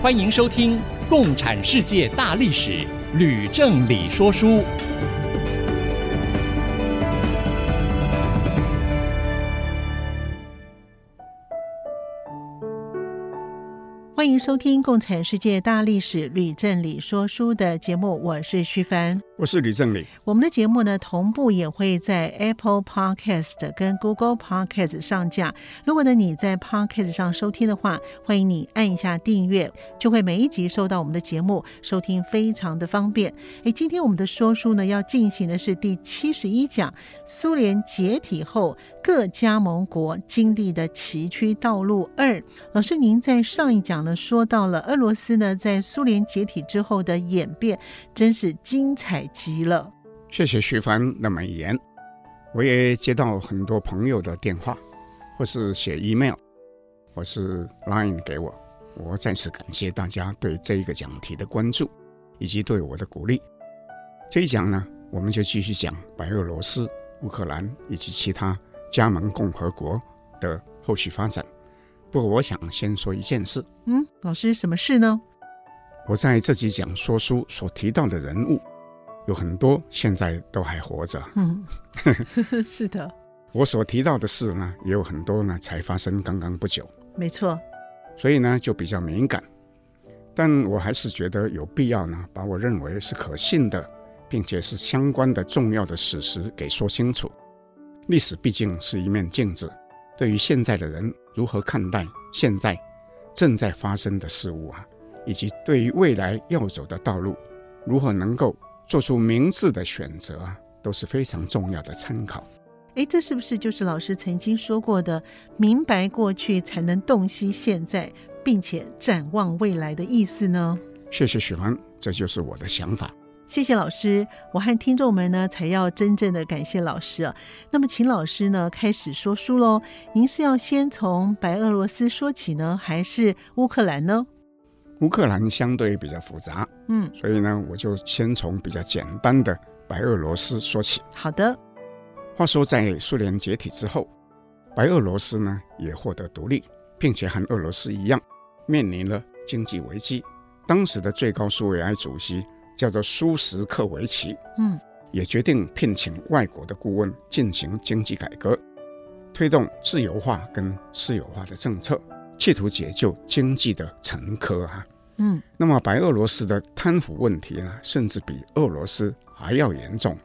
欢迎收听《共产世界大历史》，吕正理说书。欢迎收听《共产世界大历史》，吕正理说书的节目，我是徐凡，我是李正理。我们的节目呢，同步也会在 Apple Podcast 跟 Google Podcast 上架。如果呢你在 Podcast 上收听的话，欢迎你按一下订阅，就会每一集收到我们的节目，收听非常的方便。诶，今天我们的说书呢，要进行的是第七十一讲：苏联解体后。各加盟国经历的崎岖道路二，老师，您在上一讲呢说到了俄罗斯呢在苏联解体之后的演变，真是精彩极了。谢谢徐帆的美言，我也接到很多朋友的电话，或是写 email，或是 line 给我，我再次感谢大家对这一个讲题的关注以及对我的鼓励。这一讲呢，我们就继续讲白俄罗斯、乌克兰以及其他。加盟共和国的后续发展。不过，我想先说一件事。嗯，老师，什么事呢？我在这几讲说书所提到的人物，有很多现在都还活着。嗯，是的。我所提到的事呢，也有很多呢才发生刚刚不久。没错。所以呢，就比较敏感。但我还是觉得有必要呢，把我认为是可信的，并且是相关的重要的史实给说清楚。历史毕竟是一面镜子，对于现在的人如何看待现在正在发生的事物啊，以及对于未来要走的道路，如何能够做出明智的选择啊，都是非常重要的参考。诶，这是不是就是老师曾经说过的“明白过去才能洞悉现在，并且展望未来”的意思呢？谢谢许凡，这就是我的想法。谢谢老师，我和听众们呢才要真正的感谢老师啊。那么，请老师呢开始说书喽。您是要先从白俄罗斯说起呢，还是乌克兰呢？乌克兰相对比较复杂，嗯，所以呢，我就先从比较简单的白俄罗斯说起。好的。话说，在苏联解体之后，白俄罗斯呢也获得独立，并且和俄罗斯一样面临了经济危机。当时的最高苏维埃主席。叫做苏什克维奇，嗯，也决定聘请外国的顾问进行经济改革，推动自由化跟私有化的政策，企图解救经济的沉疴啊。嗯，那么白俄罗斯的贪腐问题呢，甚至比俄罗斯还要严重，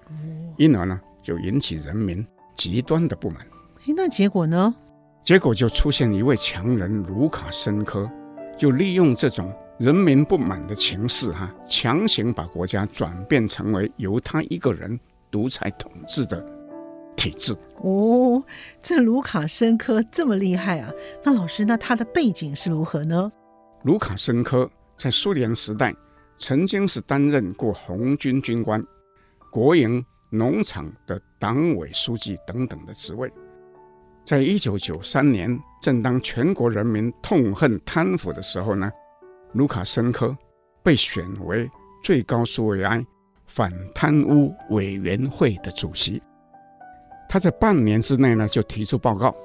因而呢，就引起人民极端的不满。那结果呢？结果就出现一位强人卢卡申科，就利用这种。人民不满的情势，哈，强行把国家转变成为由他一个人独裁统治的体制。哦，这卢卡申科这么厉害啊！那老师，那他的背景是如何呢？卢卡申科在苏联时代曾经是担任过红军军官、国营农场的党委书记等等的职位。在一九九三年，正当全国人民痛恨贪腐的时候呢，卢卡申科被选为最高苏维埃反贪污委员会的主席。他在半年之内呢，就提出报告，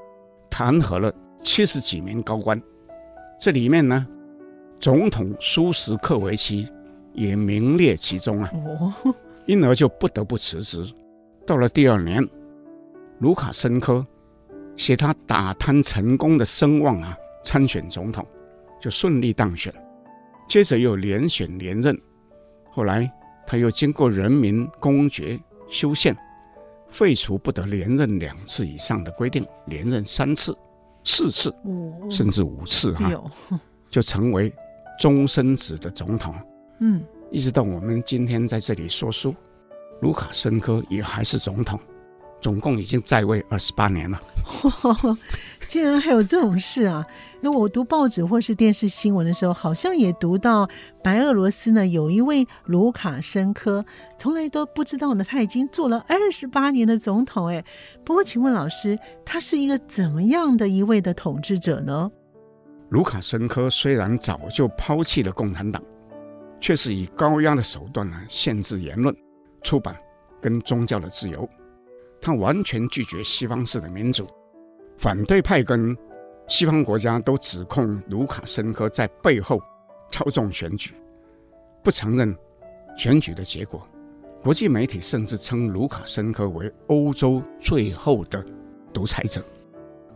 弹劾了七十几名高官。这里面呢，总统苏什克维奇也名列其中啊。因而就不得不辞职。到了第二年，卢卡申科携他打贪成功的声望啊，参选总统，就顺利当选。接着又连选连任，后来他又经过人民公决修宪，废除不得连任两次以上的规定，连任三次、四次，甚至五次哈，就成为终身制的总统。嗯，一直到我们今天在这里说书，卢卡申科也还是总统，总共已经在位二十八年了。竟然还有这种事啊！那我读报纸或是电视新闻的时候，好像也读到白俄罗斯呢有一位卢卡申科，从来都不知道呢，他已经做了二十八年的总统。哎，不过请问老师，他是一个怎么样的一位的统治者呢？卢卡申科虽然早就抛弃了共产党，却是以高压的手段呢限制言论、出版跟宗教的自由。他完全拒绝西方式的民主，反对派跟西方国家都指控卢卡申科在背后操纵选举，不承认选举的结果。国际媒体甚至称卢卡申科为欧洲最后的独裁者。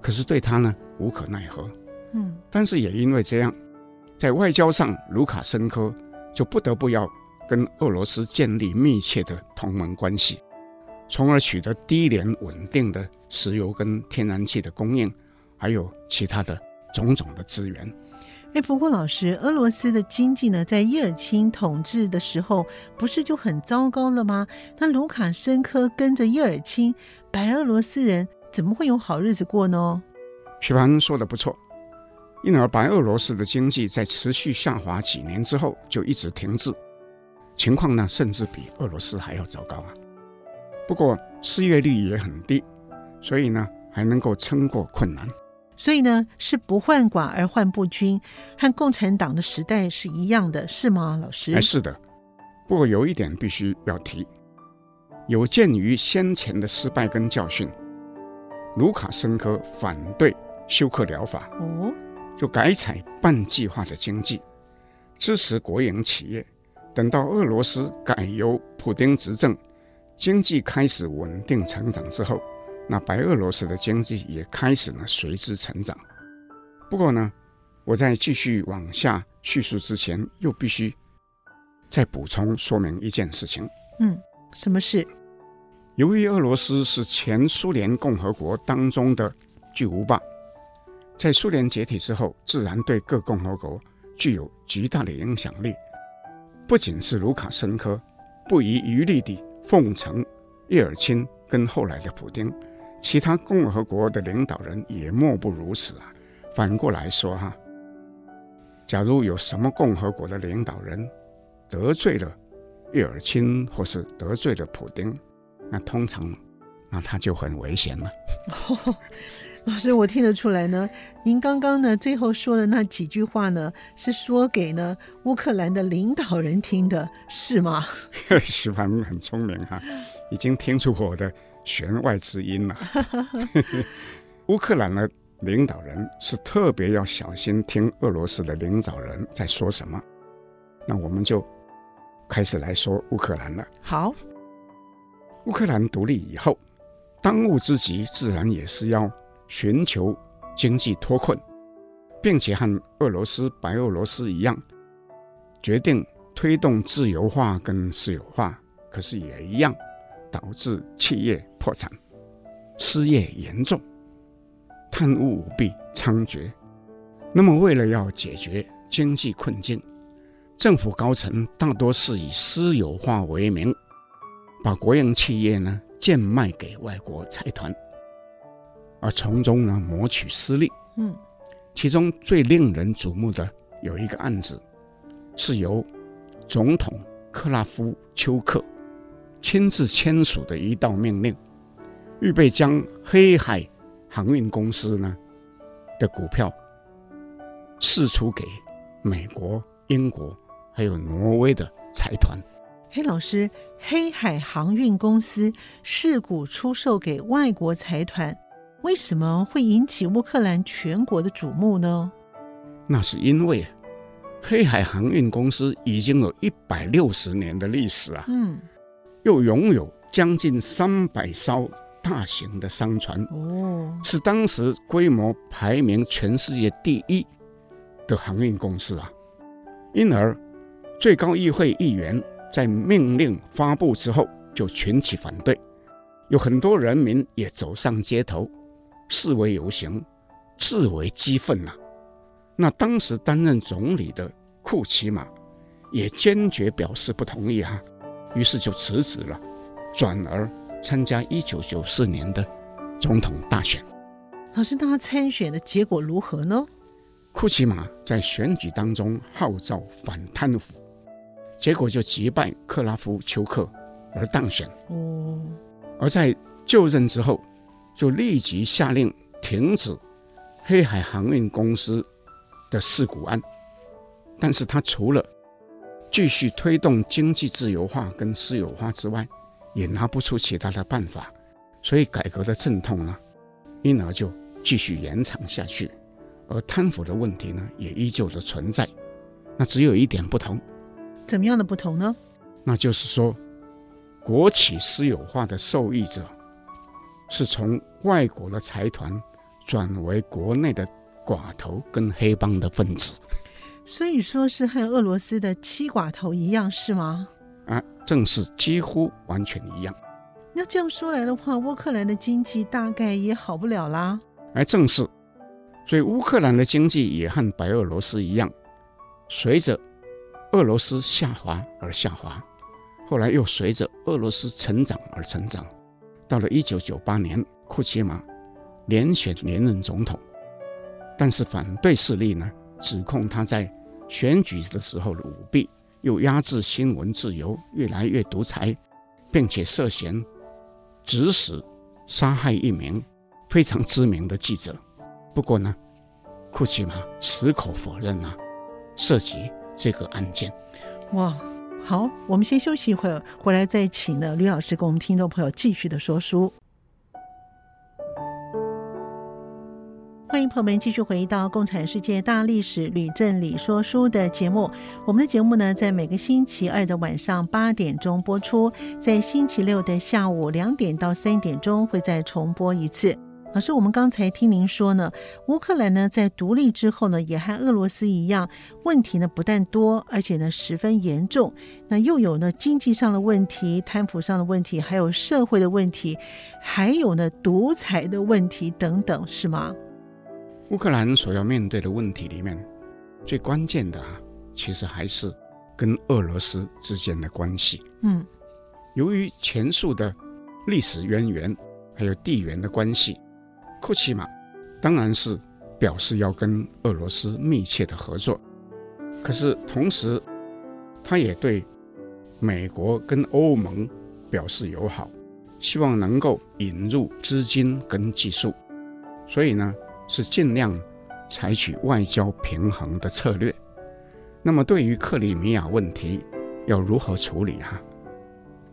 可是对他呢，无可奈何。嗯，但是也因为这样，在外交上，卢卡申科就不得不要跟俄罗斯建立密切的同盟关系。从而取得低廉稳定的石油跟天然气的供应，还有其他的种种的资源。哎，不过老师，俄罗斯的经济呢，在叶尔钦统治的时候，不是就很糟糕了吗？那卢卡申科跟着叶尔钦，白俄罗斯人怎么会有好日子过呢？徐凡说的不错，因而白俄罗斯的经济在持续下滑几年之后，就一直停滞，情况呢，甚至比俄罗斯还要糟糕啊。不过失业率也很低，所以呢还能够撑过困难。所以呢是不患寡而患不均，和共产党的时代是一样的，是吗，老师？哎，是的。不过有一点必须要提，有鉴于先前的失败跟教训，卢卡申科反对休克疗法，哦，就改采半计划的经济，支持国营企业。等到俄罗斯改由普丁执政。经济开始稳定成长之后，那白俄罗斯的经济也开始呢随之成长。不过呢，我在继续往下叙述之前，又必须再补充说明一件事情。嗯，什么事？由于俄罗斯是前苏联共和国当中的巨无霸，在苏联解体之后，自然对各共和国具有极大的影响力。不仅是卢卡申科不遗余力地。奉承叶尔钦跟后来的普京，其他共和国的领导人也莫不如此啊。反过来说哈，假如有什么共和国的领导人得罪了叶尔钦或是得罪了普京，那通常那他就很危险了。老师，我听得出来呢。您刚刚呢最后说的那几句话呢，是说给呢乌克兰的领导人听的，是吗？徐凡很聪明哈，已经听出我的弦外之音了。乌克兰的领导人是特别要小心听俄罗斯的领导人在说什么。那我们就开始来说乌克兰了。好，乌克兰独立以后，当务之急自然也是要寻求。经济脱困，并且和俄罗斯、白俄罗斯一样，决定推动自由化跟私有化，可是也一样导致企业破产、失业严重、贪污舞弊猖獗。那么，为了要解决经济困境，政府高层大多是以私有化为名，把国营企业呢贱卖给外国财团。而从中呢谋取私利，嗯，其中最令人瞩目的有一个案子，是由总统克拉夫丘克亲自签署的一道命令，预备将黑海航运公司呢的股票释出给美国、英国还有挪威的财团。黑老师，黑海航运公司释股出售给外国财团。为什么会引起乌克兰全国的瞩目呢？那是因为黑海航运公司已经有一百六十年的历史啊，嗯，又拥有将近三百艘大型的商船，哦，是当时规模排名全世界第一的航运公司啊。因而，最高议会议员在命令发布之后就群起反对，有很多人民也走上街头。示威游行，自为激愤呐。那当时担任总理的库奇马也坚决表示不同意啊，于是就辞职了，转而参加一九九四年的总统大选。老师，那他参选的结果如何呢？库奇马在选举当中号召反贪腐，结果就击败克拉夫丘克而当选。哦，而在就任之后，就立即下令停止黑海航运公司的事故案。但是他除了继续推动经济自由化跟私有化之外，也拿不出其他的办法，所以改革的阵痛呢，因而就继续延长下去。而贪腐的问题呢，也依旧的存在。那只有一点不同，怎么样的不同呢？那就是说，国企私有化的受益者是从外国的财团转为国内的寡头跟黑帮的分子。所以说是和俄罗斯的七寡头一样，是吗？啊，正是几乎完全一样。那这样说来的话，乌克兰的经济大概也好不了啦。而正是。所以乌克兰的经济也和白俄罗斯一样，随着俄罗斯下滑而下滑，后来又随着俄罗斯成长而成长。到了一九九八年，库奇马连选连任总统，但是反对势力呢，指控他在选举的时候的舞弊，又压制新闻自由，越来越独裁，并且涉嫌指使杀害一名非常知名的记者。不过呢，库奇马矢口否认啊，涉及这个案件。哇，好，我们先休息一会儿，回来再请呢吕老师跟我们听众朋友继续的说书。欢迎朋友们继续回到《共产世界大历史吕正理说书》的节目。我们的节目呢，在每个星期二的晚上八点钟播出，在星期六的下午两点到三点钟会再重播一次。老师，我们刚才听您说呢，乌克兰呢在独立之后呢，也和俄罗斯一样，问题呢不但多，而且呢十分严重。那又有呢经济上的问题、贪腐上的问题，还有社会的问题，还有呢独裁的问题等等，是吗？乌克兰所要面对的问题里面，最关键的啊，其实还是跟俄罗斯之间的关系。嗯，由于前述的历史渊源，还有地缘的关系。库奇马当然是表示要跟俄罗斯密切的合作，可是同时，他也对美国跟欧盟表示友好，希望能够引入资金跟技术，所以呢是尽量采取外交平衡的策略。那么对于克里米亚问题要如何处理啊？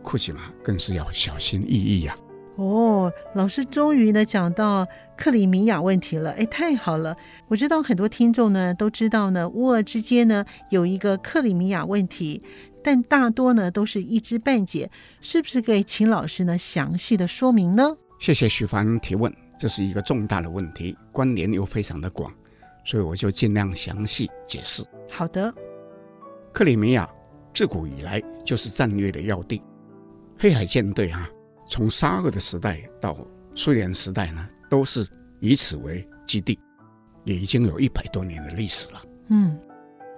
库奇马更是要小心翼翼呀。哦，老师终于呢讲到克里米亚问题了，哎，太好了！我知道很多听众呢都知道呢，乌俄之间呢有一个克里米亚问题，但大多呢都是一知半解，是不是可以请老师呢详细的说明呢？谢谢徐凡提问，这是一个重大的问题，关联又非常的广，所以我就尽量详细解释。好的，克里米亚自古以来就是战略的要地，黑海舰队啊。从沙俄的时代到苏联时代呢，都是以此为基地，也已经有一百多年的历史了。嗯，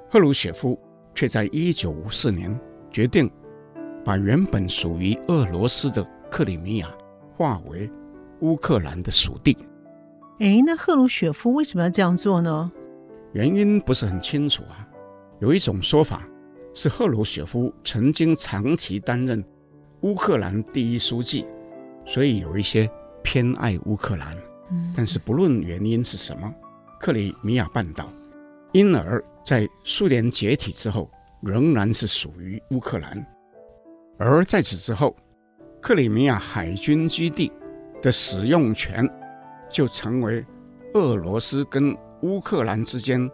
赫鲁雪夫却在一九五四年决定把原本属于俄罗斯的克里米亚划为乌克兰的属地。哎，那赫鲁雪夫为什么要这样做呢？原因不是很清楚啊。有一种说法是赫鲁雪夫曾经长期担任。乌克兰第一书记，所以有一些偏爱乌克兰。但是不论原因是什么，克里米亚半岛因而在苏联解体之后，仍然是属于乌克兰。而在此之后，克里米亚海军基地的使用权就成为俄罗斯跟乌克兰之间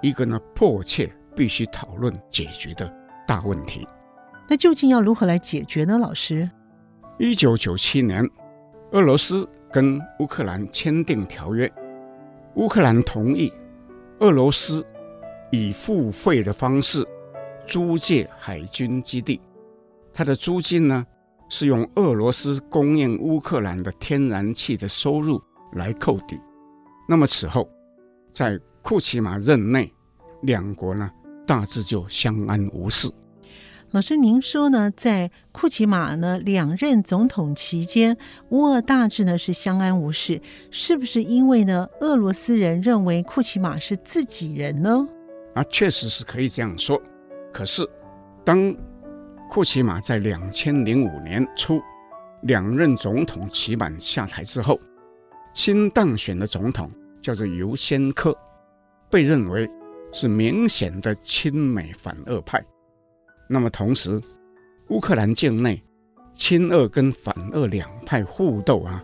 一个呢迫切必须讨论解决的大问题。那究竟要如何来解决呢？老师，一九九七年，俄罗斯跟乌克兰签订条约，乌克兰同意俄罗斯以付费的方式租借海军基地，它的租金呢是用俄罗斯供应乌克兰的天然气的收入来扣抵。那么此后，在库奇马任内，两国呢大致就相安无事。老师，您说呢，在库奇马呢两任总统期间，乌俄大致呢是相安无事，是不是因为呢俄罗斯人认为库奇马是自己人呢？啊，确实是可以这样说。可是，当库奇马在两千零五年初两任总统期满下台之后，新当选的总统叫做尤先科，被认为是明显的亲美反俄派。那么同时，乌克兰境内亲俄跟反俄两派互斗啊，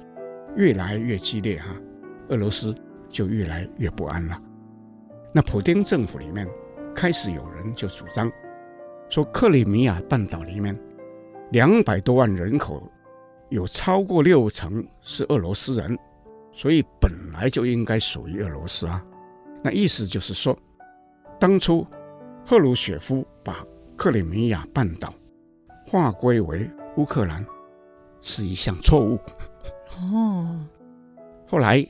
越来越激烈哈、俄罗斯就越来越不安了。那普京政府里面开始有人就主张说，克里米亚半岛里面两百多万人口，有超过六成是俄罗斯人，所以本来就应该属于俄罗斯啊。那意思就是说，当初赫鲁雪夫克里米亚半岛划归为乌克兰是一项错误。哦，后来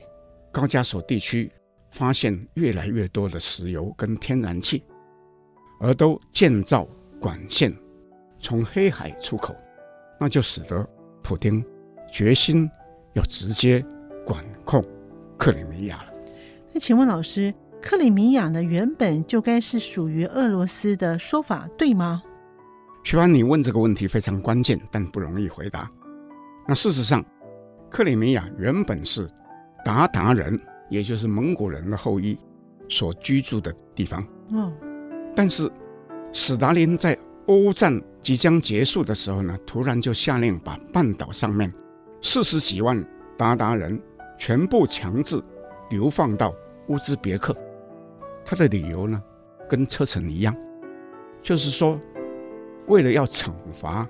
高加索地区发现越来越多的石油跟天然气，而都建造管线从黑海出口，那就使得普丁决心要直接管控克里米亚了。那请问老师？克里米亚呢，原本就该是属于俄罗斯的说法，对吗？徐帆，你问这个问题非常关键，但不容易回答。那事实上，克里米亚原本是鞑靼人，也就是蒙古人的后裔所居住的地方。哦。但是，史达林在欧战即将结束的时候呢，突然就下令把半岛上面四十几万鞑靼人全部强制流放到乌兹别克。他的理由呢，跟车臣一样，就是说，为了要惩罚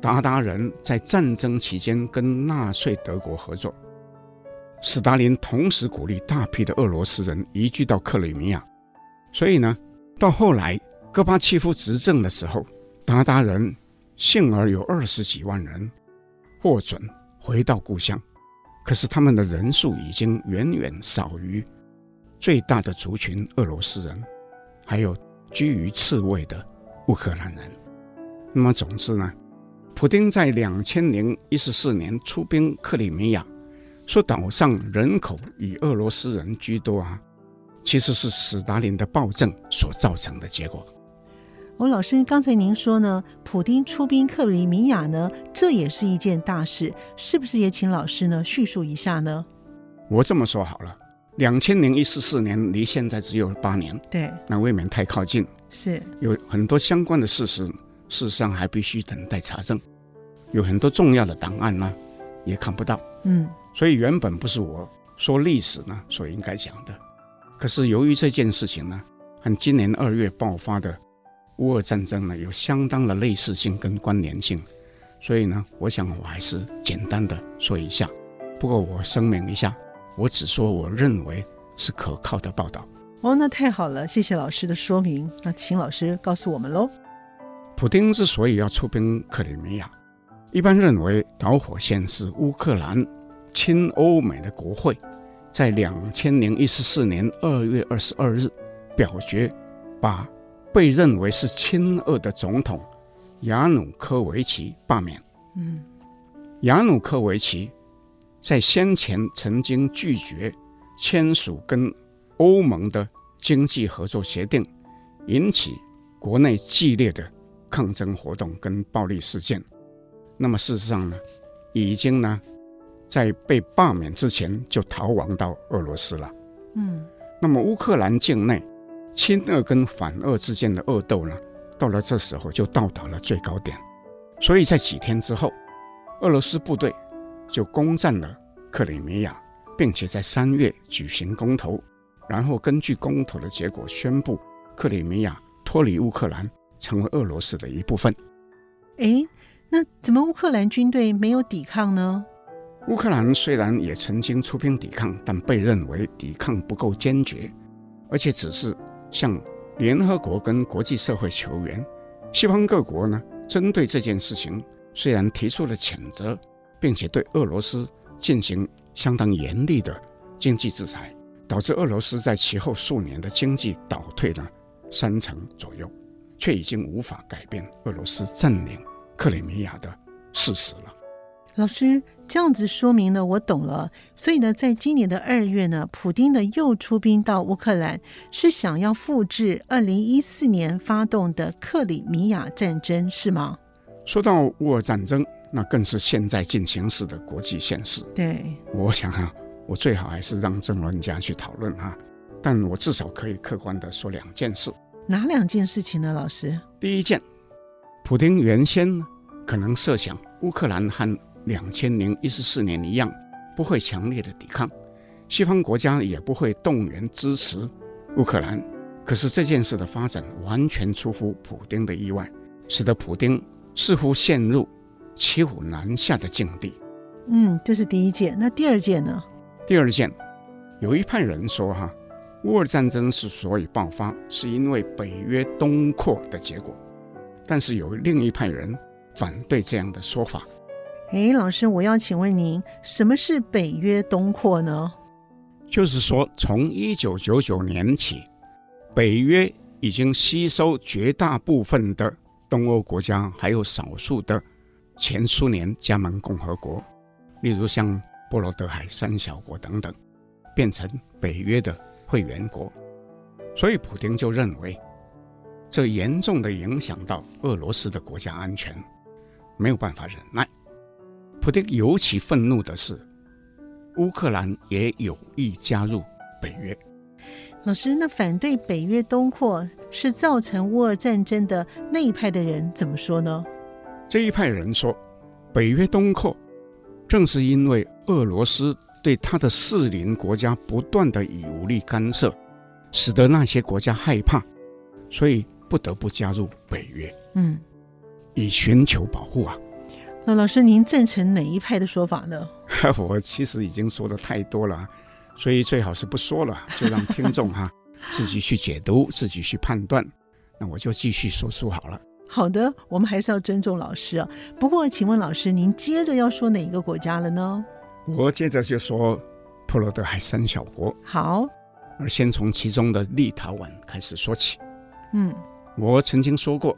鞑靼人在战争期间跟纳粹德国合作，史达林同时鼓励大批的俄罗斯人移居到克里米亚。所以呢，到后来戈巴契夫执政的时候，鞑靼人幸而有二十几万人获准回到故乡，可是他们的人数已经远远少于。最大的族群俄罗斯人，还有居于次位的乌克兰人。那么，总之呢，普京在两千零一十四年出兵克里米亚，说岛上人口以俄罗斯人居多啊，其实是史达林的暴政所造成的结果。哦老师，刚才您说呢，普丁出兵克里米亚呢，这也是一件大事，是不是也请老师呢叙述一下呢？我这么说好了。两千零一十四年离现在只有八年，对，那未免太靠近，是。有很多相关的事实，事实上还必须等待查证，有很多重要的档案呢，也看不到，嗯，所以原本不是我说历史呢所应该讲的，可是由于这件事情呢和今年二月爆发的乌俄战争呢有相当的类似性跟关联性，所以呢，我想我还是简单的说一下，不过我声明一下。我只说我认为是可靠的报道。哦，那太好了，谢谢老师的说明。那请老师告诉我们喽。普京之所以要出兵克里米亚，一般认为导火线是乌克兰亲欧美的国会在两千零一十四年二月二十二日表决，把被认为是亲俄的总统亚努科维奇罢免。嗯，亚努科维奇。在先前曾经拒绝签署跟欧盟的经济合作协定，引起国内激烈的抗争活动跟暴力事件。那么事实上呢，已经呢，在被罢免之前就逃亡到俄罗斯了。嗯，那么乌克兰境内亲俄跟反俄之间的恶斗呢，到了这时候就到达了最高点。所以在几天之后，俄罗斯部队。就攻占了克里米亚，并且在三月举行公投，然后根据公投的结果宣布克里米亚脱离乌克兰，成为俄罗斯的一部分。诶，那怎么乌克兰军队没有抵抗呢？乌克兰虽然也曾经出兵抵抗，但被认为抵抗不够坚决，而且只是向联合国跟国际社会求援。西方各国呢，针对这件事情虽然提出了谴责。并且对俄罗斯进行相当严厉的经济制裁，导致俄罗斯在其后数年的经济倒退了三成左右。却已经无法改变俄罗斯占领克里米亚的事实了。老师这样子说明呢，我懂了。所以呢，在今年的二月呢，普丁呢又出兵到乌克兰，是想要复制二零一四年发动的克里米亚战争，是吗？说到乌俄战争，那更是现在进行时的国际现实。对，我想哈、啊，我最好还是让政论家去讨论哈、啊，但我至少可以客观的说两件事。哪两件事情呢，老师？第一件，普丁原先可能设想乌克兰和两千零一十四年一样，不会强烈的抵抗，西方国家也不会动员支持乌克兰。可是这件事的发展完全出乎普丁的意外，使得普丁似乎陷入骑虎难下的境地。嗯，这是第一件。那第二件呢？第二件，有一派人说哈，乌尔战争之所以爆发，是因为北约东扩的结果。但是有另一派人反对这样的说法。哎，老师，我要请问您，什么是北约东扩呢？就是说，从一九九九年起，北约已经吸收绝大部分的东欧国家，还有少数的前苏联加盟共和国，例如像波罗的海三小国等等，变成北约的会员国。所以，普丁就认为，这严重的影响到俄罗斯的国家安全，没有办法忍耐。普丁尤其愤怒的是，乌克兰也有意加入北约。老师，那反对北约东扩是造成乌俄战争的那一派的人怎么说呢？这一派人说，北约东扩正是因为俄罗斯对他的适邻国家不断的以武力干涉，使得那些国家害怕，所以不得不加入北约。嗯，以寻求保护啊。那老师，您赞成哪一派的说法呢？我其实已经说的太多了，所以最好是不说了，就让听众哈 自己去解读，自己去判断。那我就继续说书好了。好的，我们还是要尊重老师啊。不过，请问老师，您接着要说哪一个国家了呢？我接着就说波罗的海三小国。好，而先从其中的立陶宛开始说起。嗯，我曾经说过。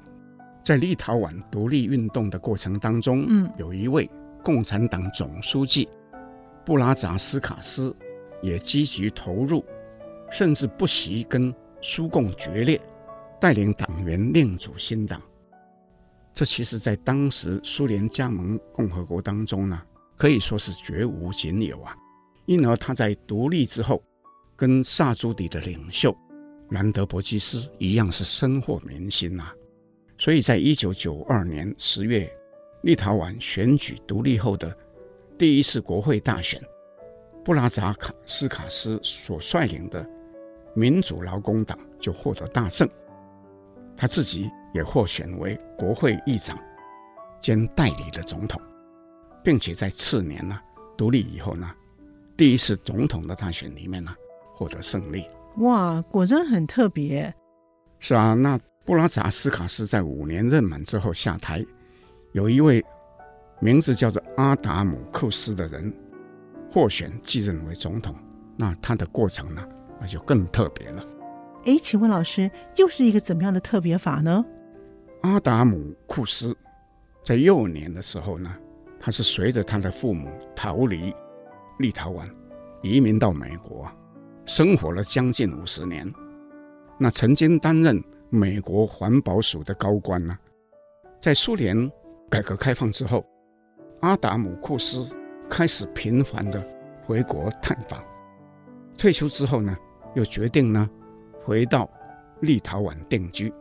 在立陶宛独立运动的过程当中，嗯，有一位共产党总书记布拉扎斯卡斯也积极投入，甚至不惜跟苏共决裂，带领党员另组新党。这其实，在当时苏联加盟共和国当中呢，可以说是绝无仅有啊。因而他在独立之后，跟萨朱底的领袖兰德伯基斯一样，是深获民心、啊。所以在一九九二年十月，立陶宛选举独立后的第一次国会大选，布拉扎卡斯卡斯所率领的民主劳工党就获得大胜，他自己也获选为国会议长兼代理的总统，并且在次年呢独立以后呢，第一次总统的大选里面呢获得胜利。哇，果真很特别。是啊，那。布拉扎斯卡斯在五年任满之后下台，有一位名字叫做阿达姆库斯的人获选继任为总统。那他的过程呢，那就更特别了。哎，请问老师，又是一个怎么样的特别法呢？阿达姆库斯在幼年的时候呢，他是随着他的父母逃离立陶宛，移民到美国，生活了将近五十年。那曾经担任。美国环保署的高官呢，在苏联改革开放之后，阿达姆库斯开始频繁的回国探访。退休之后呢，又决定呢回到立陶宛定居，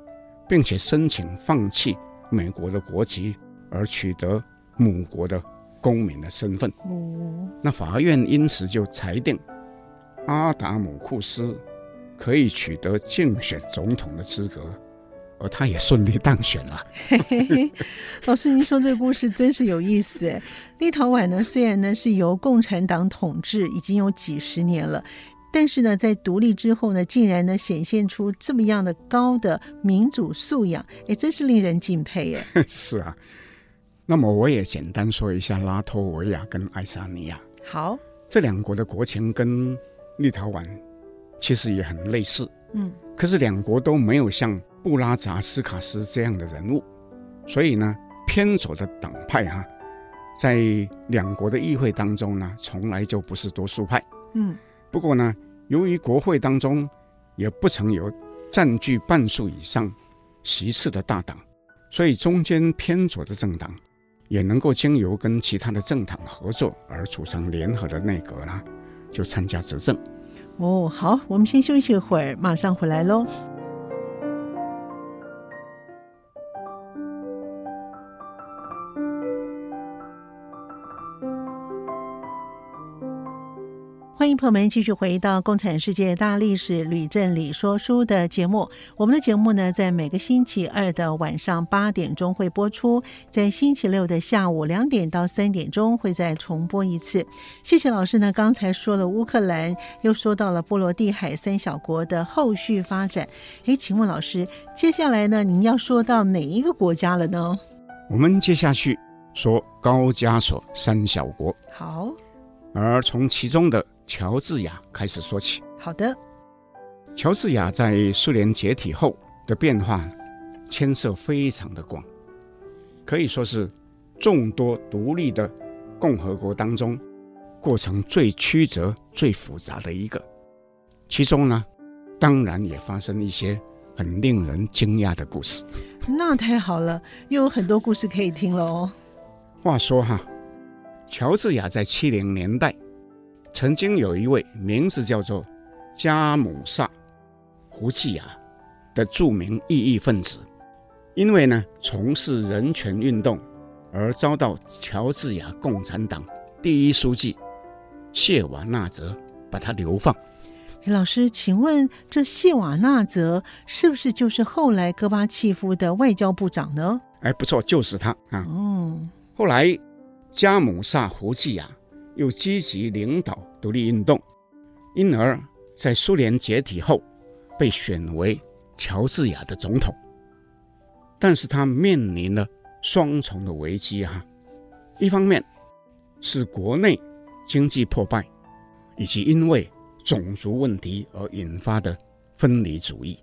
并且申请放弃美国的国籍，而取得母国的公民的身份。那法院因此就裁定阿达姆库斯。可以取得竞选总统的资格，而他也顺利当选了。嘿嘿嘿，老师，您说这个故事真是有意思诶。立陶宛呢，虽然呢是由共产党统治已经有几十年了，但是呢，在独立之后呢，竟然呢显现出这么样的高的民主素养，哎，真是令人敬佩耶。是啊，那么我也简单说一下拉脱维亚跟爱沙尼亚。好，这两国的国情跟立陶宛。其实也很类似，嗯，可是两国都没有像布拉扎斯卡斯这样的人物，所以呢，偏左的党派哈、啊，在两国的议会当中呢，从来就不是多数派。嗯，不过呢，由于国会当中也不曾有占据半数以上席次的大党，所以中间偏左的政党也能够经由跟其他的政党合作而组成联合的内阁呢，就参加执政。哦，好，我们先休息一会儿，马上回来喽。欢迎朋友们继续回到《共产世界大历史吕振理说书》的节目。我们的节目呢，在每个星期二的晚上八点钟会播出，在星期六的下午两点到三点钟会再重播一次。谢谢老师呢，刚才说了乌克兰，又说到了波罗的海三小国的后续发展。诶，请问老师，接下来呢，您要说到哪一个国家了呢？我们接下去说高加索三小国。好，而从其中的。乔治亚开始说起。好的，乔治亚在苏联解体后的变化牵涉非常的广，可以说是众多独立的共和国当中过程最曲折、最复杂的一个。其中呢，当然也发生一些很令人惊讶的故事。那太好了，又有很多故事可以听了哦。话说哈，乔治亚在七零年代。曾经有一位名字叫做加姆萨胡季亚的著名异议分子，因为呢从事人权运动而遭到乔治亚共产党第一书记谢瓦纳泽把他流放。老师，请问这谢瓦纳泽是不是就是后来戈巴契夫的外交部长呢？哎，不错，就是他啊。嗯，后来加姆萨胡季亚。又积极领导独立运动，因而，在苏联解体后，被选为乔治亚的总统。但是他面临了双重的危机啊！一方面是国内经济破败，以及因为种族问题而引发的分离主义；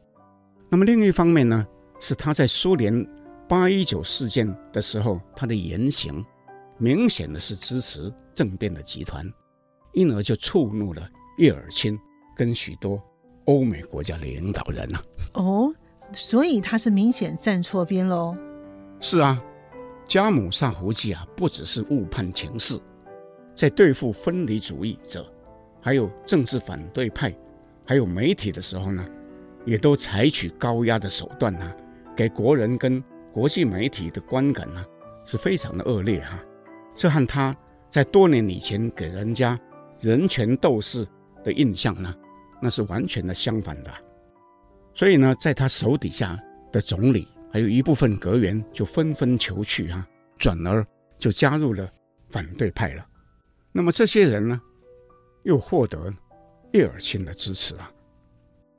那么另一方面呢，是他在苏联八一九事件的时候，他的言行。明显的是支持政变的集团，因而就触怒了叶尔钦跟许多欧美国家的领导人呐、啊。哦，所以他是明显站错边喽。是啊，加姆萨胡季啊，不只是误判情势，在对付分离主义者，还有政治反对派，还有媒体的时候呢，也都采取高压的手段啊，给国人跟国际媒体的观感呢、啊，是非常的恶劣哈、啊。这和他在多年以前给人家人权斗士的印象呢，那是完全的相反的。所以呢，在他手底下的总理还有一部分阁员就纷纷求去啊，转而就加入了反对派了。那么这些人呢，又获得叶尔钦的支持啊。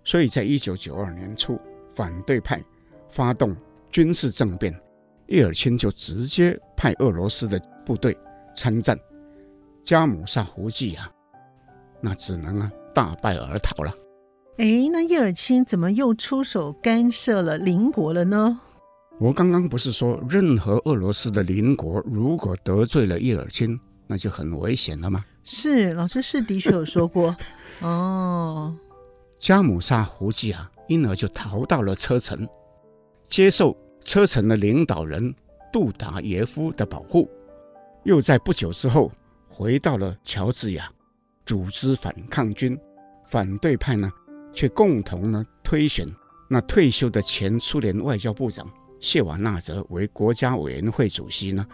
所以在一九九二年初，反对派发动军事政变，叶尔钦就直接派俄罗斯的。部队参战，加姆萨胡季啊，那只能啊大败而逃了。哎，那叶尔钦怎么又出手干涉了邻国了呢？我刚刚不是说，任何俄罗斯的邻国如果得罪了叶尔钦，那就很危险了吗？是，老师是的确有说过。哦，加姆萨胡季啊，因而就逃到了车臣，接受车臣的领导人杜达耶夫的保护。又在不久之后回到了乔治亚，组织反抗军。反对派呢，却共同呢推选那退休的前苏联外交部长谢瓦纳泽为国家委员会主席呢。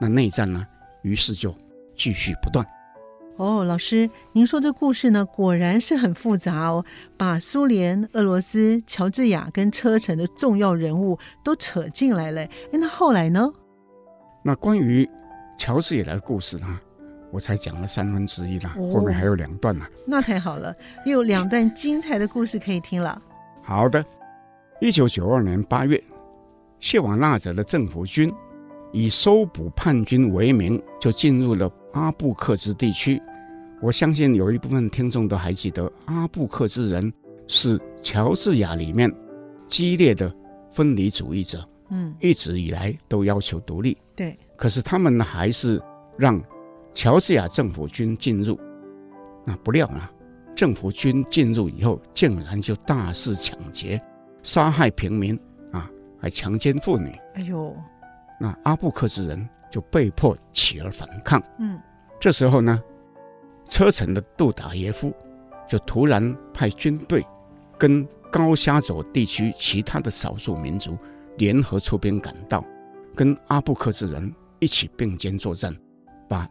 那内战呢，于是就继续不断。哦，老师，您说这故事呢，果然是很复杂哦，把苏联、俄罗斯、乔治亚跟车臣的重要人物都扯进来了。哎，那后来呢？那关于。乔治亚的故事呢，我才讲了三分之一呢，哦、后面还有两段呢。那太好了，又有两段精彩的故事可以听了。好的，一九九二年八月，谢瓦纳泽的政府军以搜捕叛军为名，就进入了阿布克兹地区。我相信有一部分听众都还记得，阿布克兹人是乔治亚里面激烈的分离主义者，嗯，一直以来都要求独立，对。可是他们呢，还是让乔治亚政府军进入。那不料啊，政府军进入以后，竟然就大肆抢劫、杀害平民啊，还强奸妇女。哎呦，那阿布克之人就被迫起而反抗。嗯，这时候呢，车臣的杜达耶夫就突然派军队跟高加索地区其他的少数民族联合出兵赶到，跟阿布克之人一起并肩作战，把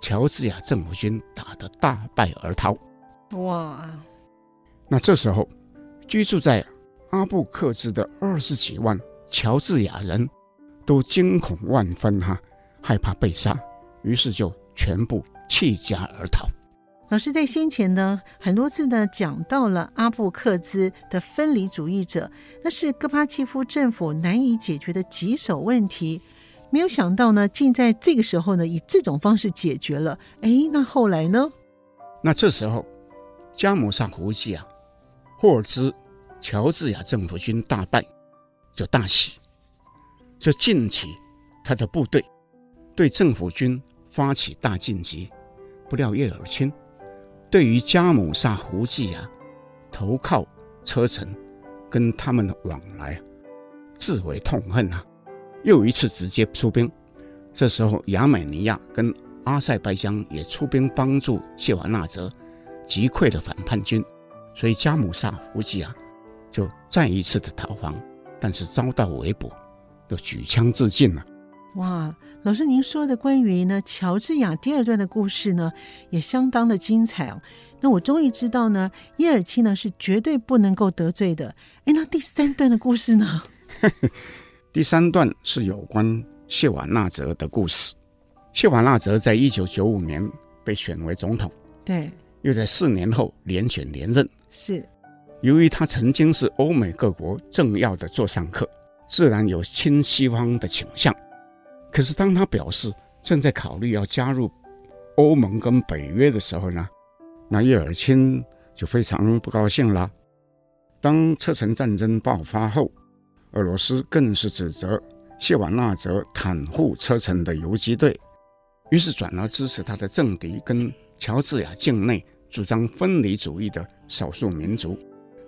乔治亚政府军打得大败而逃。哇！那这时候居住在阿布克兹的二十几万乔治亚人都惊恐万分哈，害怕被杀，于是就全部弃家而逃。老师在先前呢，很多次呢讲到了阿布克兹的分离主义者，那是戈巴契夫政府难以解决的棘手问题。没有想到呢，竟在这个时候呢，以这种方式解决了。哎，那后来呢？那这时候，加姆萨胡季啊，获知乔治亚政府军大败，就大喜，就进起他的部队对政府军发起大进击。不料叶尔钦。对于加姆萨胡季啊，投靠车臣，跟他们的往来，自为痛恨啊，又一次直接出兵。这时候，亚美尼亚跟阿塞拜疆也出兵帮助谢瓦纳泽击溃了反叛军，所以加姆萨胡季啊，就再一次的逃亡，但是遭到围捕，又举枪自尽了。哇，老师，您说的关于呢乔治亚第二段的故事呢，也相当的精彩哦。那我终于知道呢，叶尔钦呢是绝对不能够得罪的。哎，那第三段的故事呢？第三段是有关谢瓦纳泽的故事。谢瓦纳泽在一九九五年被选为总统，对，又在四年后连选连任。是，由于他曾经是欧美各国政要的座上客，自然有亲西方的倾向。可是，当他表示正在考虑要加入欧盟跟北约的时候呢，那叶尔钦就非常不高兴了。当车臣战争爆发后，俄罗斯更是指责谢瓦纳泽袒护车臣的游击队，于是转而支持他的政敌跟乔治亚境内主张分离主义的少数民族。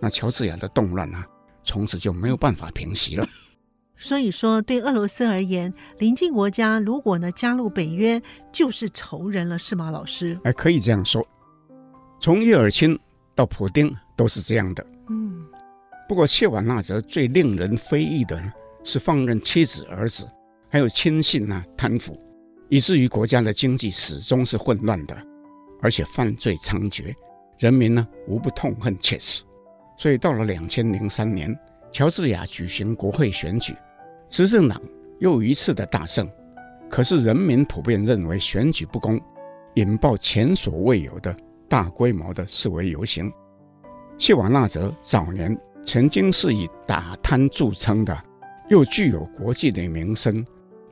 那乔治亚的动乱啊，从此就没有办法平息了。所以说，对俄罗斯而言，邻近国家如果呢加入北约，就是仇人了，是吗，老师？哎，可以这样说。从叶尔钦到普丁都是这样的。不过谢瓦纳泽最令人非议的呢，是放任妻子、儿子还有亲信啊贪腐，以至于国家的经济始终是混乱的，而且犯罪猖獗，人民呢无不痛恨切齿。所以到了两千零三年，乔治亚举行国会选举。执政党又一次的大胜，可是人民普遍认为选举不公，引爆前所未有的大规模的示威游行。谢瓦纳泽早年曾经是以打贪著称的，又具有国际的名声，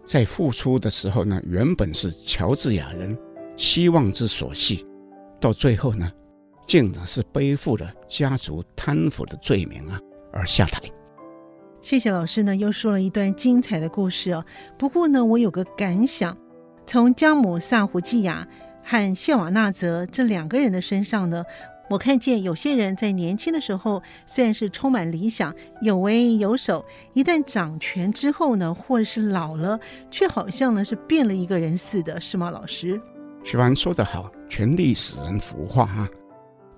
在复出的时候呢，原本是乔治亚人希望之所系，到最后呢，竟然是背负了家族贪腐的罪名啊，而下台。谢谢老师呢，又说了一段精彩的故事哦。不过呢，我有个感想，从江姆萨胡季亚和谢瓦纳泽这两个人的身上呢，我看见有些人在年轻的时候虽然是充满理想、有为有守，一旦掌权之后呢，或者是老了，却好像呢是变了一个人似的，是吗，老师？徐凡说得好，权力使人腐化啊，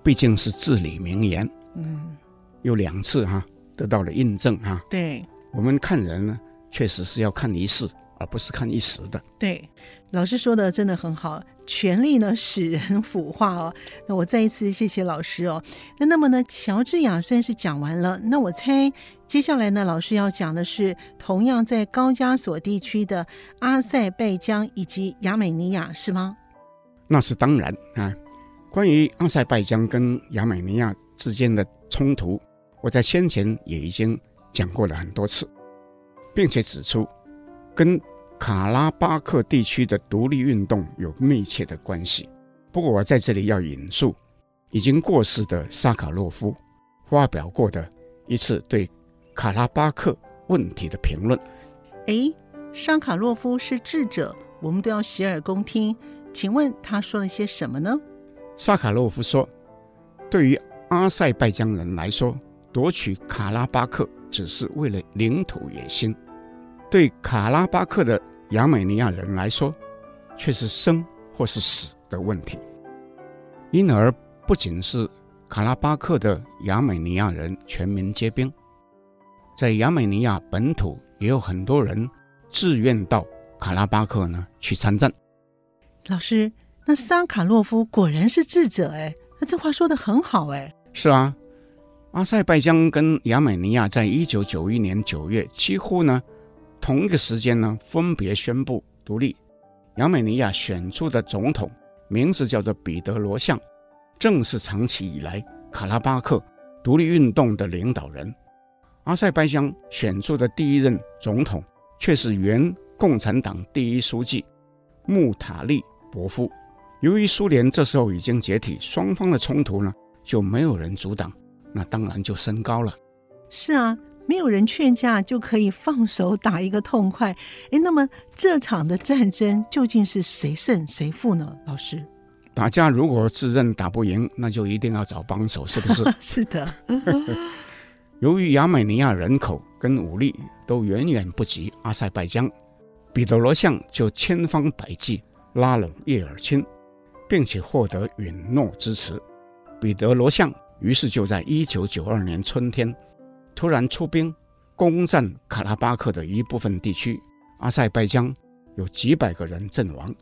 毕竟是至理名言。嗯，有两次哈、啊。得到了印证哈，对，我们看人呢，确实是要看一世，而不是看一时的。对，老师说的真的很好，权力呢使人腐化哦。那我再一次谢谢老师哦。那那么呢，乔治亚算是讲完了，那我猜接下来呢，老师要讲的是同样在高加索地区的阿塞拜疆以及亚美尼亚，是吗？那是当然啊。关于阿塞拜疆跟亚美尼亚之间的冲突。我在先前也已经讲过了很多次，并且指出跟卡拉巴克地区的独立运动有密切的关系。不过我在这里要引述已经过世的萨卡洛夫发表过的一次对卡拉巴克问题的评论。诶，沙卡洛夫是智者，我们都要洗耳恭听。请问他说了些什么呢？萨卡洛夫说：“对于阿塞拜疆人来说，夺取卡拉巴克只是为了领土野心；对卡拉巴克的亚美尼亚人来说，却是生或是死的问题。因而，不仅是卡拉巴克的亚美尼亚人全民皆兵，在亚美尼亚本土也有很多人自愿到卡拉巴克呢去参战。”老师，那沙卡洛夫果然是智者哎，那这话说的很好哎。是啊，阿塞拜疆跟亚美尼亚在一九九一年九月几乎呢同一个时间呢分别宣布独立。亚美尼亚选出的总统名字叫做彼得罗相，正是长期以来卡拉巴克独立运动的领导人。阿塞拜疆选出的第一任总统却是原共产党第一书记穆塔利。伯夫，由于苏联这时候已经解体，双方的冲突呢就没有人阻挡，那当然就升高了。是啊，没有人劝架就可以放手打一个痛快。哎，那么这场的战争究竟是谁胜谁负呢？老师，打架如果自认打不赢，那就一定要找帮手，是不是？是的。由于亚美尼亚人口跟武力都远远不及阿塞拜疆，彼得罗相就千方百计。拉拢叶尔钦，并且获得允诺支持，彼得罗相于是就在一九九二年春天突然出兵攻占卡拉巴克的一部分地区，阿塞拜疆有几百个人阵亡，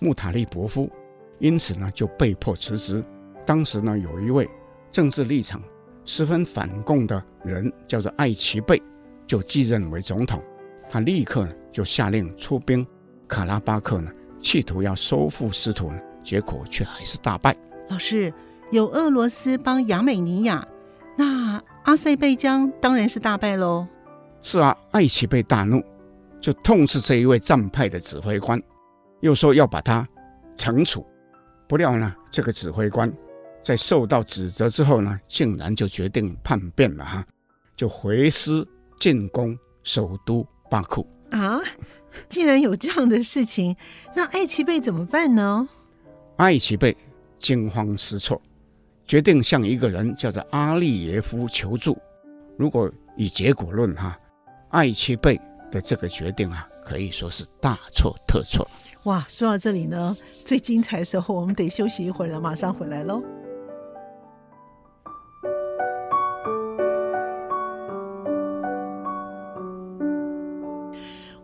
穆塔利伯夫因此呢就被迫辞职。当时呢有一位政治立场十分反共的人叫做艾奇贝，就继任为总统，他立刻呢就下令出兵卡拉巴克呢。企图要收复失土呢，结果却还是大败。老师，有俄罗斯帮亚美尼亚，那阿塞拜疆当然是大败喽。是啊，艾奇贝大怒，就痛斥这一位战败的指挥官，又说要把他惩处。不料呢，这个指挥官在受到指责之后呢，竟然就决定叛变了哈，就回师进攻首都巴库啊。竟然有这样的事情，那艾奇贝怎么办呢？艾奇贝惊慌失措，决定向一个人叫做阿利耶夫求助。如果以结果论哈，艾奇贝的这个决定啊，可以说是大错特错。哇，说到这里呢，最精彩的时候，我们得休息一会儿了，马上回来喽。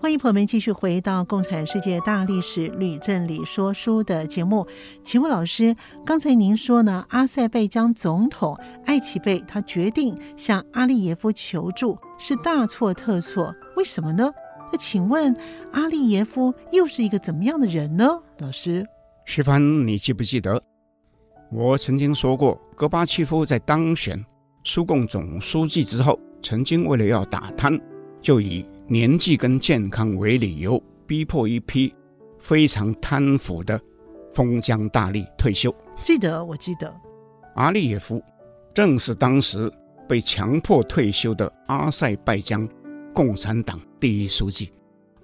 欢迎朋友们继续回到《共产世界大历史吕正理说书》的节目。请问老师，刚才您说呢？阿塞拜疆总统艾奇贝他决定向阿利耶夫求助，是大错特错，为什么呢？那请问阿利耶夫又是一个怎么样的人呢？老师，徐帆，你记不记得我曾经说过，戈巴契夫在当选苏共总书记之后，曾经为了要打贪，就以年纪跟健康为理由，逼迫一批非常贪腐的封疆大吏退休。记得，我记得，阿利耶夫正是当时被强迫退休的阿塞拜疆共产党第一书记。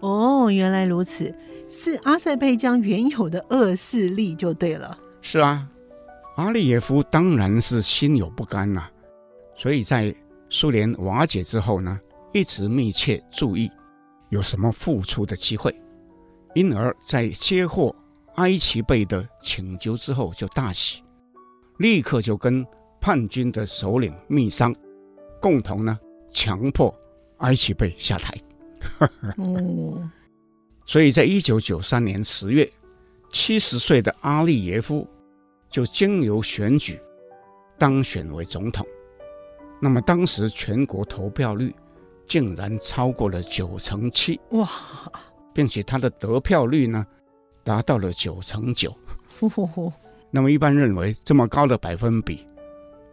哦，原来如此，是阿塞拜疆原有的恶势力就对了。是啊，阿利耶夫当然是心有不甘呐、啊，所以在苏联瓦解之后呢，一直密切注意有什么复出的机会，因而，在接获埃奇贝的请求之后，就大喜，立刻就跟叛军的首领密商，共同呢强迫埃奇贝下台。嗯，所以在一九九三年十月，七十岁的阿利耶夫就经由选举当选为总统。那么当时全国投票率。竟然超过了九成七哇，并且他的得票率呢达到了九成九。呼呼呼。那么一般认为这么高的百分比，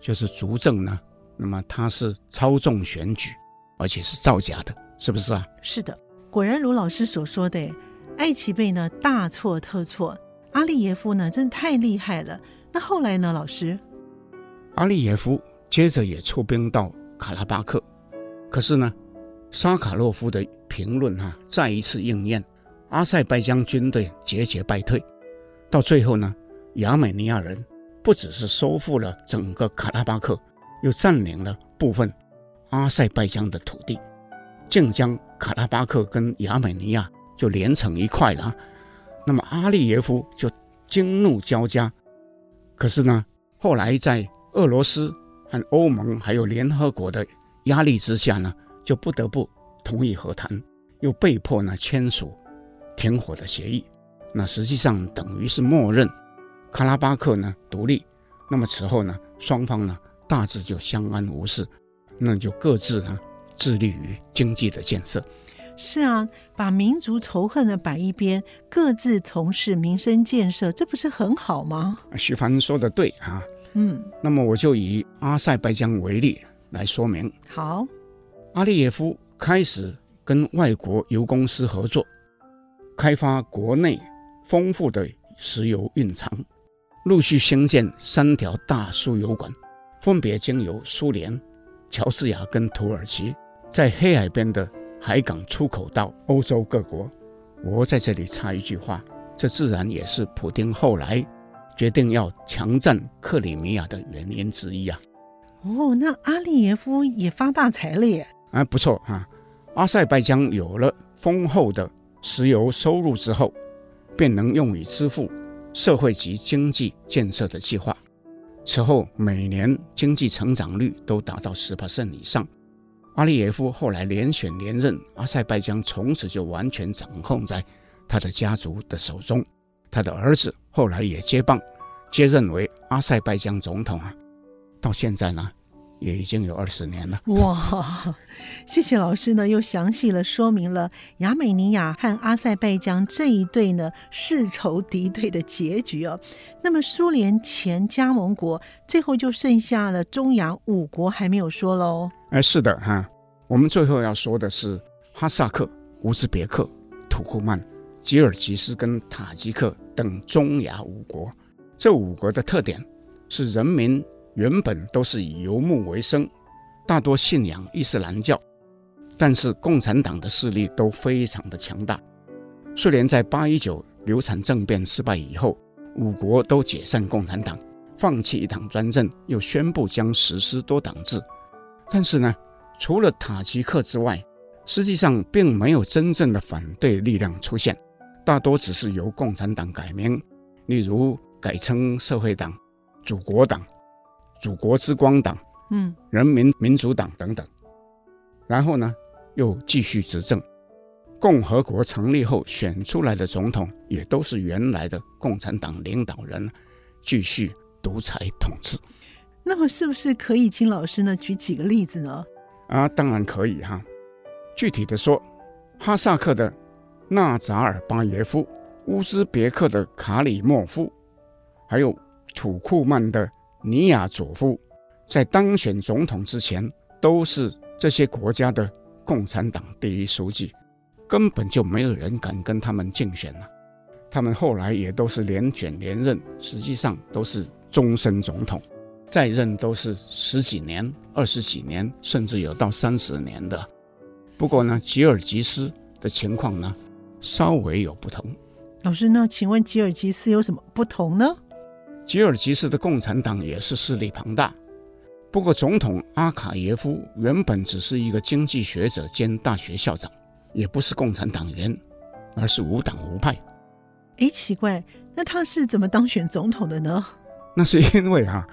就是足证呢，那么他是操纵选举，而且是造假的，是不是啊？是的，果然如老师所说的，艾奇贝呢大错特错，阿利耶夫呢真太厉害了。那后来呢，老师？阿利耶夫接着也出兵到卡拉巴克，可是呢？沙卡洛夫的评论哈，再一次应验，阿塞拜疆军队节节败退，到最后呢，亚美尼亚人不只是收复了整个卡拉巴克，又占领了部分阿塞拜疆的土地，竟将卡拉巴克跟亚美尼亚就连成一块了。那么阿利耶夫就惊怒交加，可是呢，后来在俄罗斯和欧盟还有联合国的压力之下呢，就不得不同意和谈，又被迫呢签署停火的协议。那实际上等于是默认卡拉巴克呢独立。那么此后呢，双方呢大致就相安无事，那就各自呢致力于经济的建设。是啊，把民族仇恨呢摆一边，各自从事民生建设，这不是很好吗？徐帆说的对啊。嗯，那么我就以阿塞拜疆为例来说明。好。阿利耶夫开始跟外国油公司合作，开发国内丰富的石油蕴藏，陆续兴建三条大输油管，分别经由苏联、乔治亚跟土耳其，在黑海边的海港出口到欧洲各国。我在这里插一句话，这自然也是普丁后来决定要强占克里米亚的原因之一啊。哦，那阿利耶夫也发大财了耶。啊，不错哈、阿塞拜疆有了丰厚的石油收入之后，便能用于支付社会及经济建设的计划。此后每年经济成长率都达到十帕森以上。阿利耶夫后来连选连任，阿塞拜疆从此就完全掌控在他的家族的手中。他的儿子后来也接棒，接任为阿塞拜疆总统啊。到现在呢，也已经有二十年了。哇，谢谢老师呢，又详细的说明了亚美尼亚和阿塞拜疆这一对呢世仇敌对的结局哦。那么苏联前加盟国最后就剩下了中亚五国还没有说喽。哎，是的哈，我们最后要说的是哈萨克、乌兹别克、土库曼、吉尔吉斯跟塔吉克等中亚五国。这五国的特点是人民。原本都是以游牧为生，大多信仰伊斯兰教，但是共产党的势力都非常的强大。苏联在八一九流产政变失败以后，五国都解散共产党，放弃一党专政，又宣布将实施多党制。但是呢，除了塔吉克之外，实际上并没有真正的反对力量出现，大多只是由共产党改名，例如改称社会党、祖国党。祖国之光党、嗯，人民民主党等等，然后呢，又继续执政。共和国成立后选出来的总统也都是原来的共产党领导人，继续独裁统治。那么，是不是可以请老师呢举几个例子呢？啊，当然可以哈。具体的说，哈萨克的纳扎尔巴耶夫、乌兹别克的卡里莫夫，还有土库曼的。尼亚佐夫在当选总统之前，都是这些国家的共产党第一书记，根本就没有人敢跟他们竞选了。他们后来也都是连选连任，实际上都是终身总统，在任都是十几年、二十几年，甚至有到三十年的。不过呢，吉尔吉斯的情况呢，稍微有不同。老师，那请问吉尔吉斯有什么不同呢？吉尔吉斯的共产党也是势力庞大，不过总统阿卡耶夫原本只是一个经济学者兼大学校长，也不是共产党员，而是无党无派。哎，奇怪，那他是怎么当选总统的呢？那是因为哈、啊，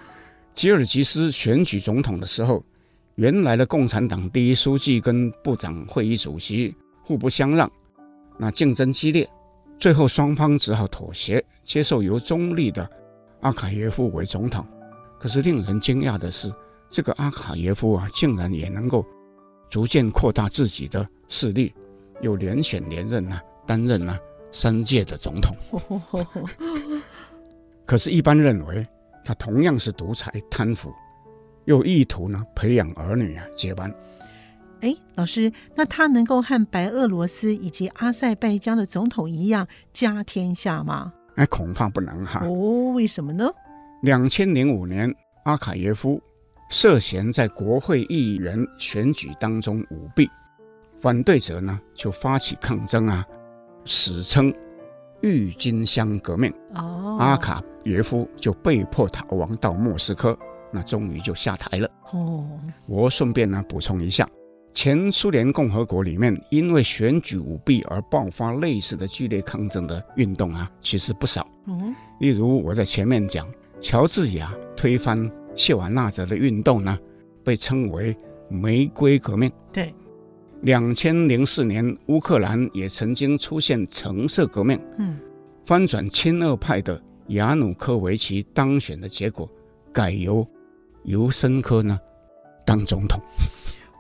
吉尔吉斯选举总统的时候，原来的共产党第一书记跟部长会议主席互不相让，那竞争激烈，最后双方只好妥协，接受由中立的。阿卡耶夫为总统，可是令人惊讶的是，这个阿卡耶夫啊，竟然也能够逐渐扩大自己的势力，又连选连任啊，担任了三届的总统。可是，一般认为他同样是独裁贪腐，又意图呢培养儿女啊接班。哎，老师，那他能够和白俄罗斯以及阿塞拜疆的总统一样家天下吗？哎，恐怕不能哈。哦，为什么呢？两千零五年，阿卡耶夫涉嫌在国会议员选举当中舞弊，反对者呢就发起抗争啊，史称郁金香革命。哦，阿卡耶夫就被迫逃亡到莫斯科，那终于就下台了。哦，我顺便呢补充一下，前苏联共和国里面因为选举舞弊而爆发类似的剧烈抗争的运动啊，其实不少。嗯，例如我在前面讲，乔治亚推翻谢瓦纳泽的运动呢，被称为玫瑰革命。对，两千零四年乌克兰也曾经出现橙色革命。嗯，翻转亲俄派的亚努科维奇当选的结果，改由尤申科呢当总统。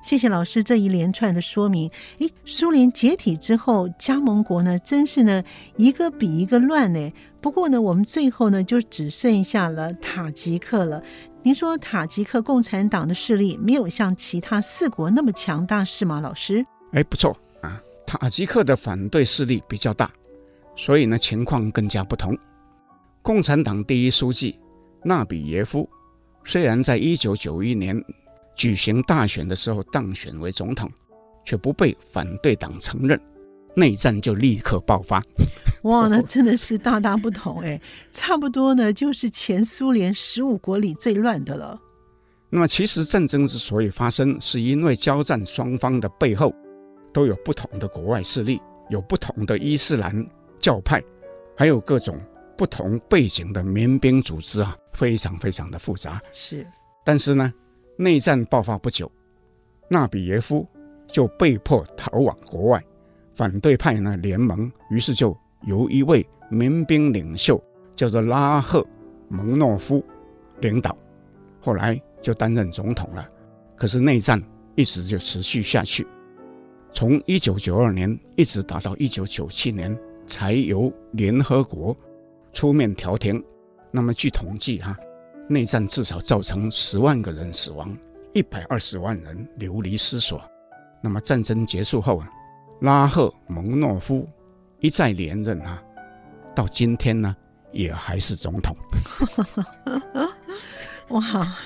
谢谢老师这一连串的说明。诶，苏联解体之后，加盟国呢，真是呢一个比一个乱呢。不过呢，我们最后呢就只剩下了塔吉克了。您说塔吉克共产党的势力没有像其他四国那么强大，是吗，老师？哎，不错啊，塔吉克的反对势力比较大，所以呢情况更加不同。共产党第一书记纳比耶夫虽然在一九九一年。举行大选的时候当选为总统，却不被反对党承认，内战就立刻爆发。哇，那真的是大大不同哎，差不多呢，就是前苏联十五国里最乱的了。那么，其实战争之所以发生，是因为交战双方的背后都有不同的国外势力，有不同的伊斯兰教派，还有各种不同背景的民兵组织啊，非常非常的复杂。是，但是呢。内战爆发不久，纳比耶夫就被迫逃往国外，反对派呢联盟，于是就由一位民兵领袖叫做拉赫蒙诺夫领导，后来就担任总统了。可是内战一直就持续下去，从一九九二年一直打到一九九七年，才由联合国出面调停。那么据统计哈。内战至少造成十万个人死亡，一百二十万人流离失所。那么战争结束后，拉赫蒙诺夫一再连任啊，到今天呢也还是总统。哇！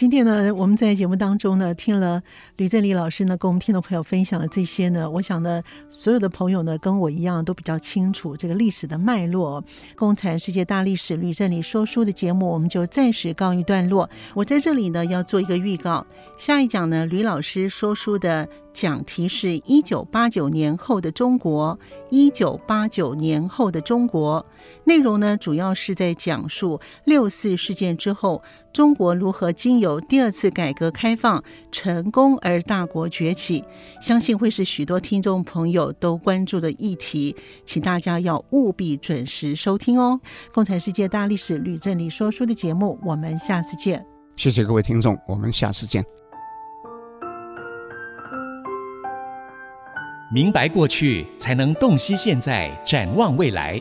今天呢，我们在节目当中呢，听了吕振理老师呢，跟我们听众朋友分享了这些呢，我想呢，所有的朋友呢，跟我一样都比较清楚这个历史的脉络。共产世界大历史吕振理说书的节目，我们就暂时告一段落。我在这里呢，要做一个预告，下一讲呢，吕老师说书的。讲题是一九八九年后的中国，一九八九年后的中国，内容呢，主要是在讲述六四事件之后，中国如何经由第二次改革开放成功而大国崛起，相信会是许多听众朋友都关注的议题，请大家要务必准时收听哦。共产世界大历史吕振理说书的节目，我们下次见。谢谢各位听众，我们下次见。明白过去，才能洞悉现在，展望未来。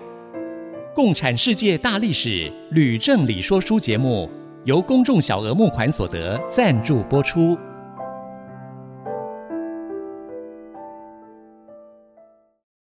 共产世界大历史吕正理说书节目，由公众小额募款所得赞助播出。